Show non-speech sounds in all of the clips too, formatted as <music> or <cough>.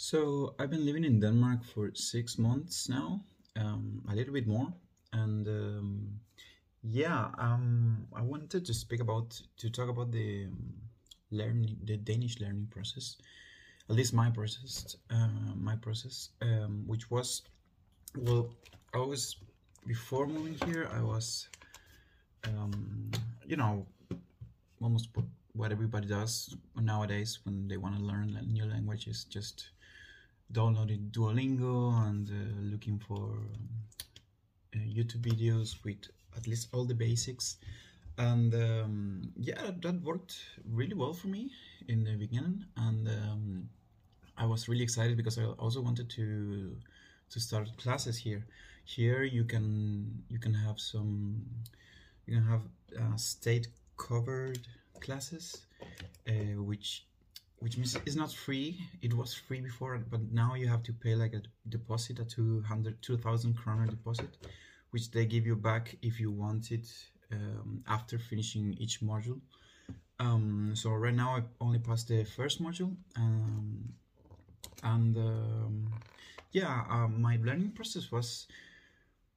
So I've been living in Denmark for six months now, um, a little bit more, and um, yeah, um, I wanted to speak about to talk about the um, learning, the Danish learning process, at least my process, uh, my process, um, which was well, I was before moving here, I was, um, you know, almost what what everybody does nowadays when they want to learn a new language is just downloading Duolingo and uh, looking for uh, YouTube videos with at least all the basics. And um, yeah, that worked really well for me in the beginning. And um, I was really excited because I also wanted to to start classes here. Here you can you can have some you can have uh, state covered classes, uh, which which means it's not free. It was free before, but now you have to pay like a deposit, a 200, 2000 kroner deposit, which they give you back if you want it um, after finishing each module. Um, so right now I only passed the first module, um, and um, yeah, um, my learning process was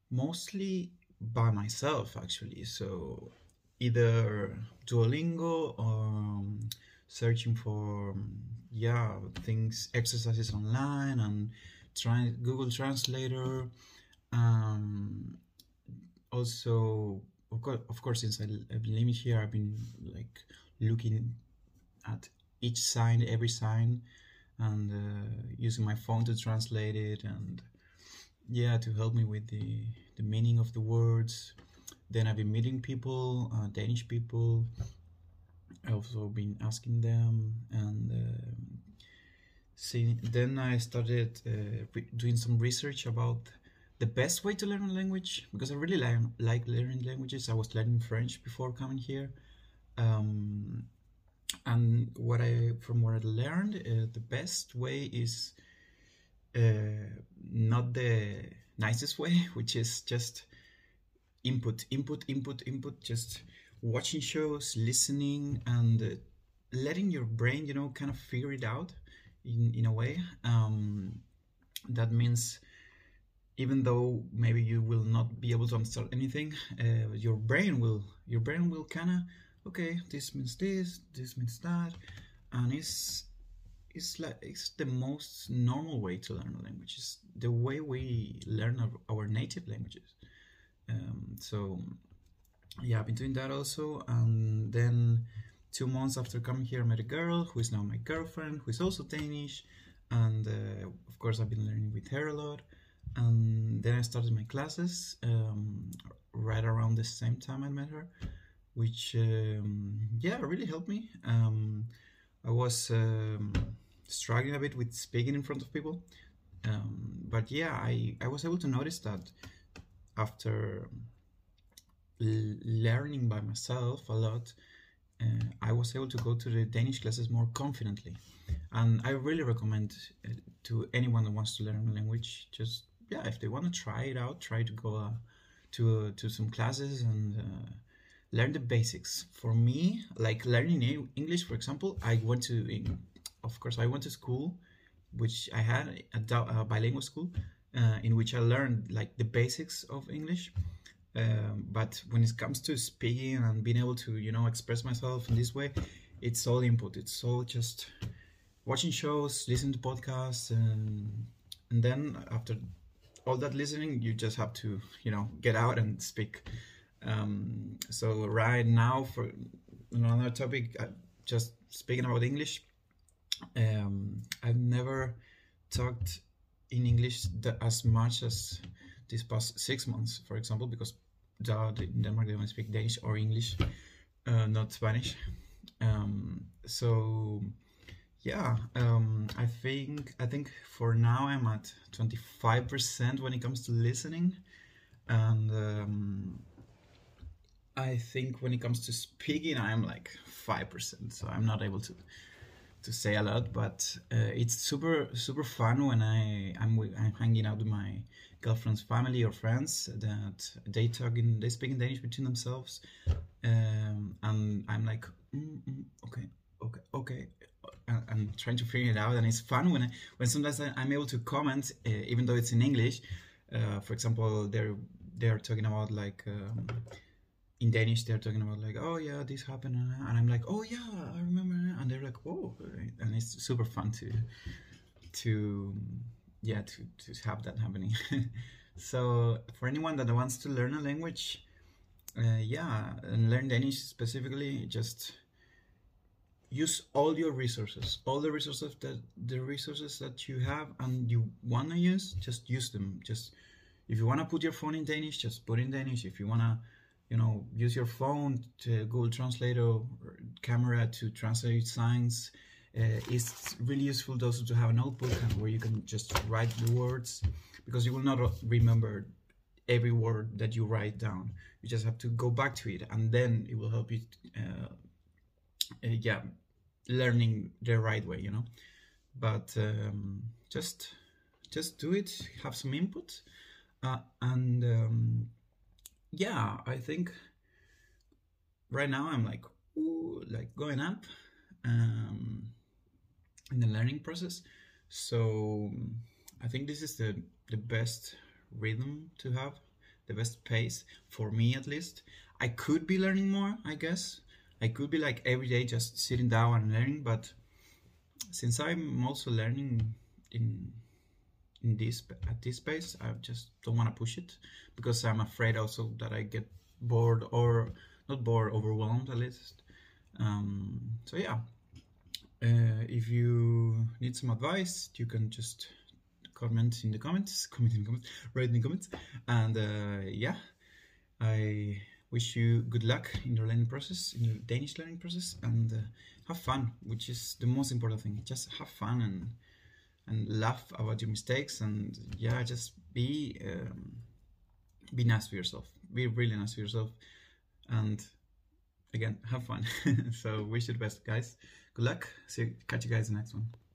mostly by myself actually. So either Duolingo or um, searching for yeah things exercises online and trying Google Translator. Um, also, of course, of course, since I, I've been living here, I've been like looking at each sign, every sign, and uh, using my phone to translate it, and yeah, to help me with the the meaning of the words. Then I've been meeting people, uh, Danish people, I've also been asking them and uh, see, then I started uh, doing some research about the best way to learn a language because I really like, like learning languages. I was learning French before coming here. Um, and what I from what I learned, uh, the best way is uh, not the nicest way, <laughs> which is just input, input, input, input, just watching shows, listening, and uh, letting your brain, you know, kind of figure it out in, in a way. Um, that means even though maybe you will not be able to understand anything, uh, your brain will your brain will kind of okay, this means this, this means that, and it's it's like it's the most normal way to learn a language. It's the way we learn our, our native languages. Um, so yeah, I've been doing that also. And then two months after coming here, I met a girl who is now my girlfriend, who is also Danish. And uh, of course, I've been learning with her a lot. And then I started my classes um, right around the same time I met her, which, um, yeah, really helped me. Um, I was um, struggling a bit with speaking in front of people. Um, but yeah, I, I was able to notice that after learning by myself a lot, uh, I was able to go to the Danish classes more confidently. And I really recommend uh, to anyone that wants to learn a language, just yeah, if they want to try it out, try to go uh, to uh, to some classes and uh, learn the basics. For me, like learning English, for example, I went to, of course, I went to school, which I had a, bilingual school, uh, in which I learned like the basics of English um, but when it comes to speaking and being able to, you know, express myself in this way, it's all input. It's all just watching shows, listening to podcasts, and and then after all that listening, you just have to, you know, get out and speak. Um, so right now, for another topic, uh, just speaking about English, um, I've never talked in English as much as these past six months, for example, because in Denmark they only speak Danish or English, uh, not Spanish. Um, so yeah, um, I think I think for now I'm at 25% when it comes to listening, and um, I think when it comes to speaking I'm like five percent. So I'm not able to to say a lot, but uh, it's super super fun when I I'm, I'm hanging out with my girlfriend's family or friends that they talk in they speak in Danish between themselves, um, and I'm like mm, mm, okay okay okay, and, and trying to figure it out. And it's fun when I, when sometimes I'm able to comment, uh, even though it's in English. Uh, for example, they're they're talking about like um, in Danish, they're talking about like, oh yeah, this happened, and I'm like, oh yeah, I remember, and they're like, oh, and it's super fun to to yeah to to have that happening. <laughs> so for anyone that wants to learn a language, uh, yeah, and learn Danish specifically, just use all your resources, all the resources that the resources that you have and you wanna use, just use them. Just if you wanna put your phone in Danish, just put in Danish. If you wanna, you know, use your phone to Google Translator or camera to translate signs. Uh, it's really useful also to have a notebook where you can just write the words because you will not remember every word that you write down. You just have to go back to it, and then it will help you. Uh, uh, yeah, learning the right way, you know. But um, just just do it. Have some input, uh, and um, yeah, I think right now I'm like ooh, like going up um, in the learning process. So I think this is the the best rhythm to have, the best pace for me at least. I could be learning more, I guess. I could be like every day just sitting down and learning, but since I'm also learning in in this at this pace, I just don't want to push it because I'm afraid also that I get bored or not bored, overwhelmed at least. Um, so yeah, uh, if you need some advice, you can just comment in the comments, <laughs> comment in the comments, write in the comments, and uh, yeah, I wish you good luck in your learning process, in your Danish learning process, and uh, have fun, which is the most important thing. Just have fun and and laugh about your mistakes, and yeah, just be um, be nice to yourself. Be really nice to yourself, and again, have fun. <laughs> so wish you the best, guys. Good luck. See, you, catch you guys in the next one.